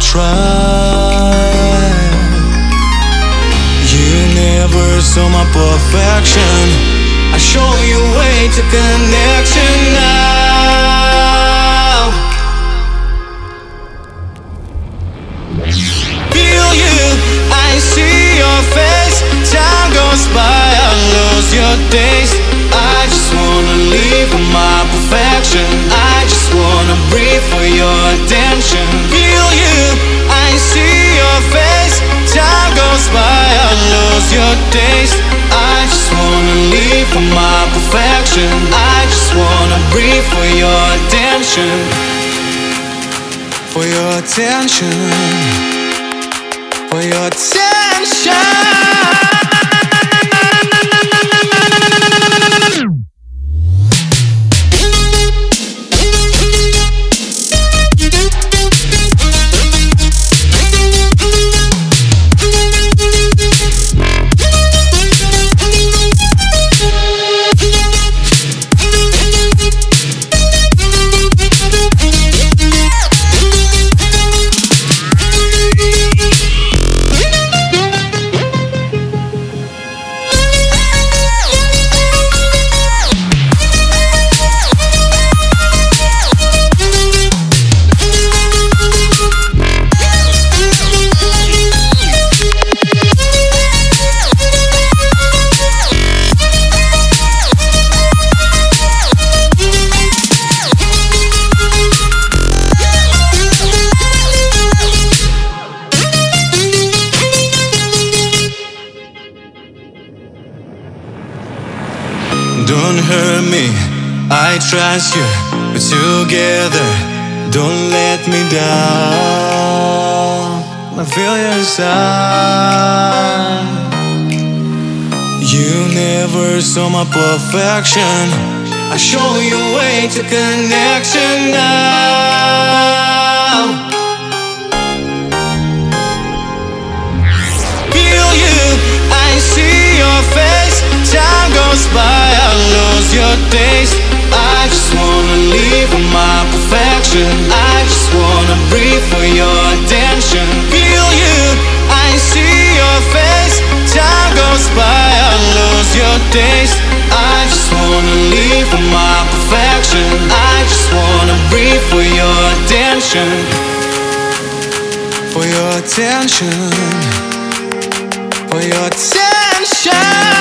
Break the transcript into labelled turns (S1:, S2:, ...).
S1: try. You never saw my perfection. I show you way to connection now. Feel you, I see your face. Time goes by, I lose your taste. Taste. I just wanna leave for my perfection. I just wanna breathe for your attention. For your attention. For your attention. Don't hurt me, I trust you. We're together, don't let me down. I feel your side. You never saw my perfection. I show you a way to connection now. Feel you, I see your face. Time goes by, your taste. I just wanna leave for my perfection. I just wanna breathe for your attention. Feel you, I see your face. Time goes by, I lose your taste. I just wanna leave for my perfection. I just wanna breathe for your attention. For your attention. For your attention.